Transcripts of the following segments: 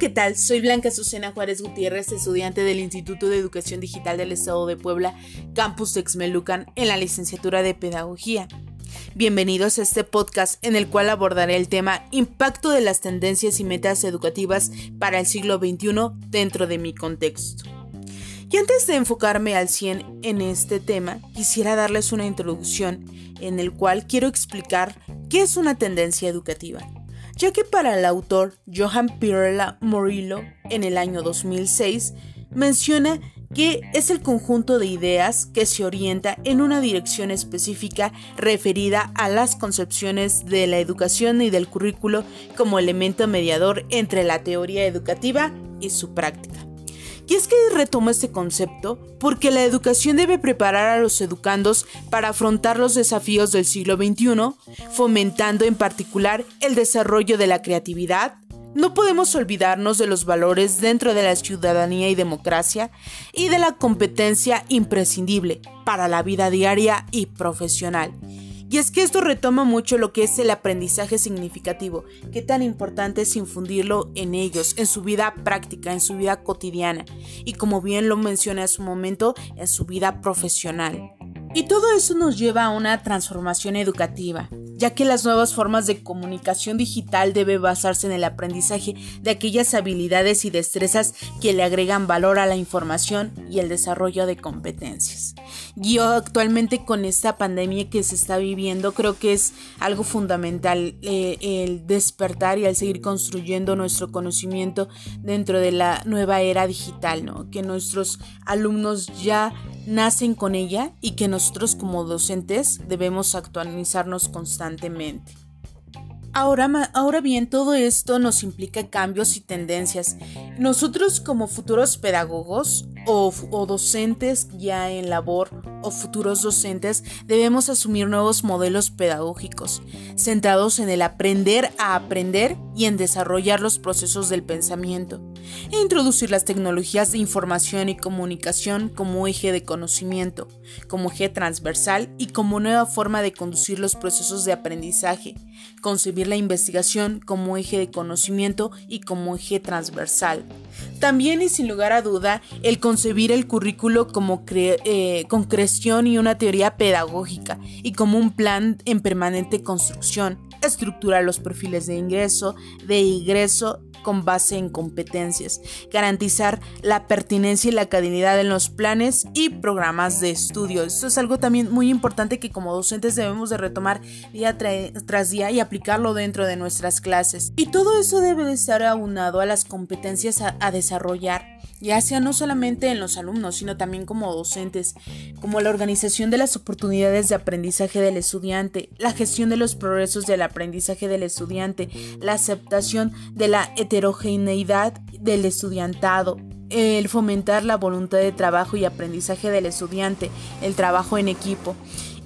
¿qué tal? Soy Blanca Susana Juárez Gutiérrez, estudiante del Instituto de Educación Digital del Estado de Puebla, Campus Texmelucan, en la licenciatura de Pedagogía. Bienvenidos a este podcast en el cual abordaré el tema Impacto de las tendencias y metas educativas para el siglo XXI dentro de mi contexto. Y antes de enfocarme al 100 en este tema, quisiera darles una introducción en el cual quiero explicar qué es una tendencia educativa ya que para el autor Johan Pirella Morillo en el año 2006 menciona que es el conjunto de ideas que se orienta en una dirección específica referida a las concepciones de la educación y del currículo como elemento mediador entre la teoría educativa y su práctica. Y es que retomo este concepto porque la educación debe preparar a los educandos para afrontar los desafíos del siglo XXI, fomentando en particular el desarrollo de la creatividad. No podemos olvidarnos de los valores dentro de la ciudadanía y democracia y de la competencia imprescindible para la vida diaria y profesional. Y es que esto retoma mucho lo que es el aprendizaje significativo, qué tan importante es infundirlo en ellos, en su vida práctica, en su vida cotidiana. Y como bien lo mencioné hace un momento, en su vida profesional. Y todo eso nos lleva a una transformación educativa, ya que las nuevas formas de comunicación digital deben basarse en el aprendizaje de aquellas habilidades y destrezas que le agregan valor a la información y el desarrollo de competencias. Yo actualmente con esta pandemia que se está viviendo creo que es algo fundamental eh, el despertar y el seguir construyendo nuestro conocimiento dentro de la nueva era digital, ¿no? Que nuestros alumnos ya nacen con ella y que nosotros como docentes debemos actualizarnos constantemente. Ahora, ahora bien, todo esto nos implica cambios y tendencias. Nosotros como futuros pedagogos o, o, docentes ya en labor o futuros docentes debemos asumir nuevos modelos pedagógicos, centrados en el aprender a aprender y en desarrollar los procesos del pensamiento, e introducir las tecnologías de información y comunicación como eje de conocimiento, como eje transversal y como nueva forma de conducir los procesos de aprendizaje, concebir la investigación como eje de conocimiento y como eje transversal. También y sin lugar a duda, el concebir el currículo como eh, concreción y una teoría pedagógica y como un plan en permanente construcción, estructurar los perfiles de ingreso, de ingreso con base en competencias, garantizar la pertinencia y la calidad en los planes y programas de estudio. Esto es algo también muy importante que como docentes debemos de retomar día tras día y aplicarlo dentro de nuestras clases. Y todo eso debe de estar aunado a las competencias a desarrollar ya sea no solamente en los alumnos, sino también como docentes, como la organización de las oportunidades de aprendizaje del estudiante, la gestión de los progresos del aprendizaje del estudiante, la aceptación de la heterogeneidad del estudiantado, el fomentar la voluntad de trabajo y aprendizaje del estudiante, el trabajo en equipo.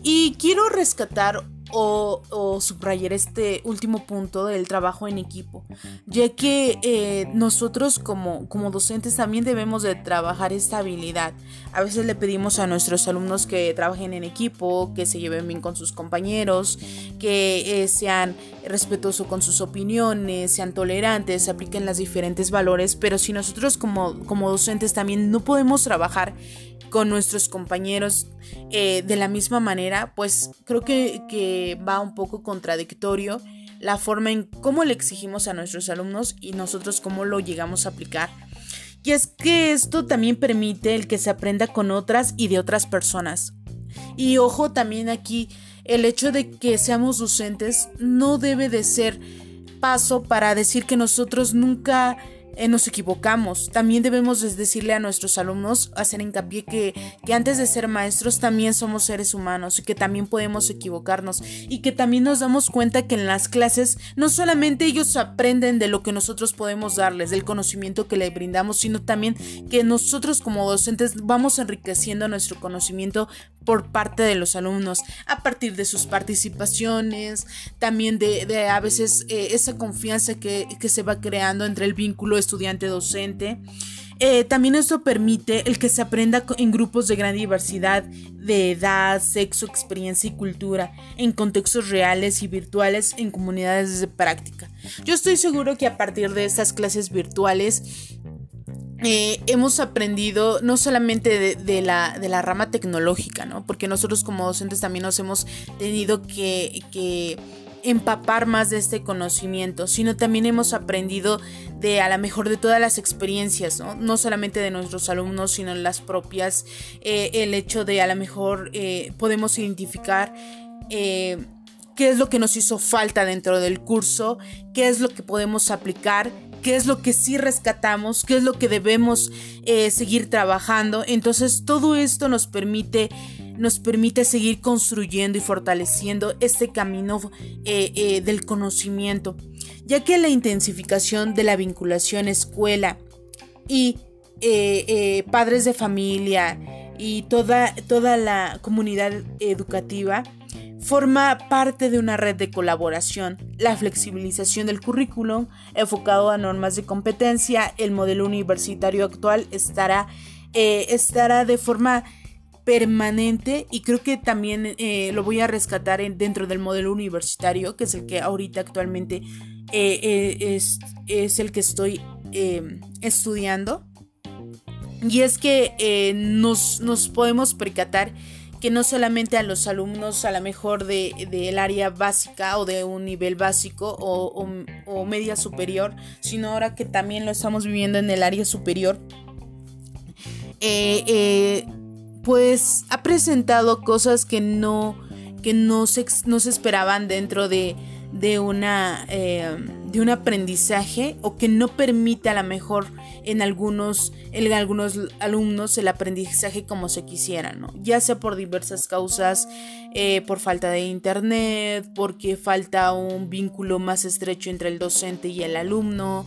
Y quiero rescatar o, subrayar este último punto del trabajo en equipo, ya que eh, nosotros como, como docentes también debemos de trabajar esta habilidad. A veces le pedimos a nuestros alumnos que trabajen en equipo, que se lleven bien con sus compañeros, que eh, sean respetuosos con sus opiniones, sean tolerantes, apliquen los diferentes valores, pero si nosotros como, como docentes también no podemos trabajar con nuestros compañeros eh, de la misma manera, pues creo que, que va un poco contradictorio la forma en cómo le exigimos a nuestros alumnos y nosotros cómo lo llegamos a aplicar. Y es que esto también permite el que se aprenda con otras y de otras personas. Y ojo también aquí, el hecho de que seamos docentes no debe de ser paso para decir que nosotros nunca eh, nos equivocamos. También debemos decirle a nuestros alumnos, hacer hincapié que, que antes de ser maestros también somos seres humanos y que también podemos equivocarnos y que también nos damos cuenta que en las clases no solamente ellos aprenden de lo que nosotros podemos darles, del conocimiento que les brindamos, sino también que nosotros como docentes vamos enriqueciendo nuestro conocimiento por parte de los alumnos a partir de sus participaciones, también de, a veces eh, esa confianza que, que se va creando entre el vínculo estudiante-docente. Eh, también esto permite el que se aprenda en grupos de gran diversidad de edad, sexo, experiencia y cultura, en contextos reales y virtuales, en comunidades de práctica. Yo estoy seguro que a partir de estas clases virtuales eh, hemos aprendido no solamente de, la, de, la, rama tecnológica, ¿no? Porque nosotros como docentes también nos hemos tenido que, que empapar más de este conocimiento, sino también hemos aprendido de a lo mejor de todas las experiencias, no, solamente de nuestros alumnos, sino las propias, eh, el hecho de a lo mejor eh, podemos identificar eh, qué es lo que nos hizo falta dentro del curso, qué es lo que podemos aplicar, qué es lo que sí rescatamos, qué es lo que debemos seguir trabajando. Entonces todo esto nos permite nos permite seguir construyendo y fortaleciendo este camino eh, eh, del conocimiento, ya que la intensificación de la vinculación escuela y eh, padres de familia y toda, toda la comunidad educativa forma parte de una red de colaboración. La flexibilización del currículum enfocado a normas de competencia, el modelo universitario actual estará, estará de forma permanente y creo que también eh, lo voy a rescatar dentro del modelo universitario, que es el que ahorita actualmente eh, eh, es, el que estoy estudiando. Y es que nos, nos, podemos percatar que no solamente a los alumnos a lo mejor del de, área básica o de un nivel básico o, o media superior, sino ahora que también lo estamos viviendo en el área superior, eh, pues ha presentado cosas que no, que no, se, no se esperaban dentro de, de, una, eh, de un aprendizaje o que no permite a lo mejor en algunos, en algunos alumnos el aprendizaje como se quisiera, ¿no? Ya sea por diversas causas, eh, por falta de internet, porque falta un vínculo más estrecho entre el docente y el alumno,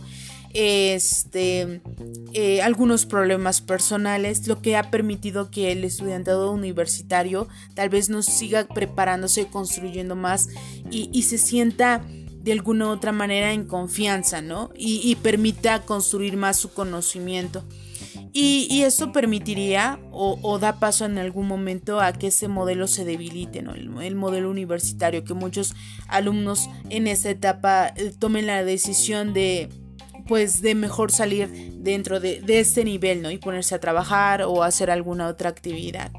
este, eh, algunos problemas personales, lo que ha permitido que el estudiantado universitario tal vez nos siga preparándose, construyendo más y, se sienta de alguna u otra manera en confianza, ¿no? Y, permita construir más su conocimiento. Y, eso permitiría o, da paso en algún momento a que ese modelo se debilite, ¿no? el, modelo universitario, que muchos alumnos en esta etapa eh, tomen la decisión de pues de mejor salir dentro de, este nivel, ¿no? Y ponerse a trabajar o hacer alguna otra actividad.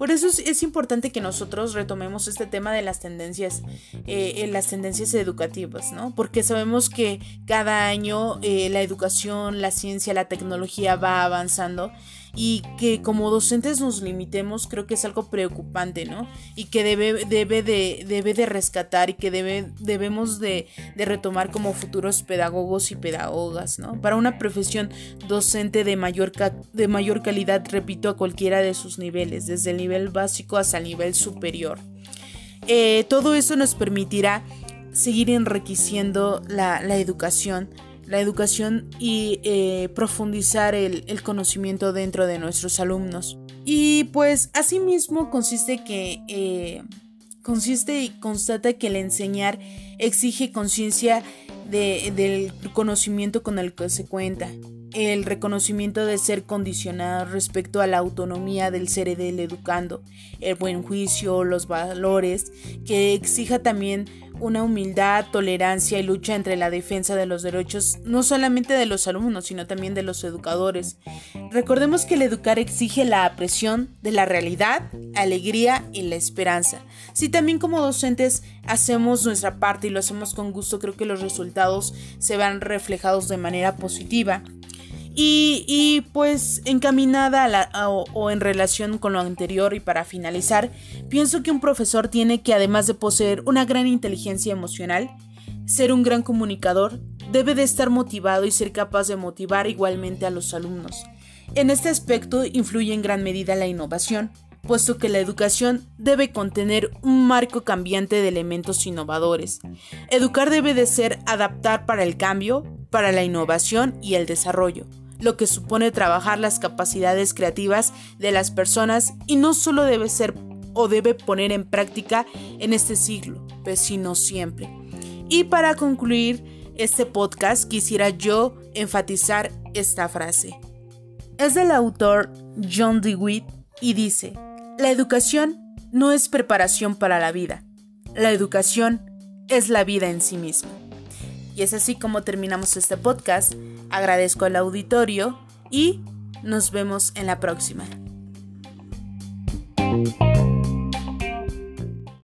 Por eso es, importante que nosotros retomemos este tema de las tendencias, eh, las tendencias educativas, ¿no? Porque sabemos que cada año eh, la educación, la ciencia, la tecnología va avanzando y que como docentes nos limitemos creo que es algo preocupante, ¿no? Y que debe, debe, de, debe de rescatar y que debe, debemos de, de retomar como futuros pedagogos y pedagogas, ¿no? Para una profesión docente de mayor, de mayor calidad, repito, a cualquiera de sus niveles, desde el nivel básico hasta el nivel superior. Eh, todo eso nos permitirá seguir enriqueciendo la, la educación la educación y eh, profundizar el, conocimiento dentro de nuestros alumnos. Y pues asimismo consiste que eh, consiste y constata que el enseñar exige conciencia del conocimiento con el que se cuenta el reconocimiento de ser condicionado respecto a la autonomía del ser del educando, el buen juicio, los valores, que exija también una humildad, tolerancia y lucha entre la defensa de los derechos no solamente de los alumnos, sino también de los educadores. Recordemos que el educar exige la apreciación de la realidad, alegría y la esperanza. Si también como docentes hacemos nuestra parte y lo hacemos con gusto, creo que los resultados se van reflejados de manera positiva. Y, pues encaminada o, en relación con lo anterior y para finalizar, pienso que un profesor tiene que además de poseer una gran inteligencia emocional, ser un gran comunicador, debe de estar motivado y ser capaz de motivar igualmente a los alumnos. En este aspecto influye en gran medida la innovación, puesto que la educación debe contener un marco cambiante de elementos innovadores. Educar debe de ser adaptar para el cambio, para la innovación y el desarrollo lo que supone trabajar las capacidades creativas de las personas y no solo debe ser o debe poner en práctica en este siglo, pues sino siempre. Y para concluir este podcast quisiera yo enfatizar esta frase. Es del autor John DeWitt y dice, la educación no es preparación para la vida, la educación es la vida en sí misma. Y es así como terminamos este podcast. Agradezco al auditorio y nos vemos en la próxima.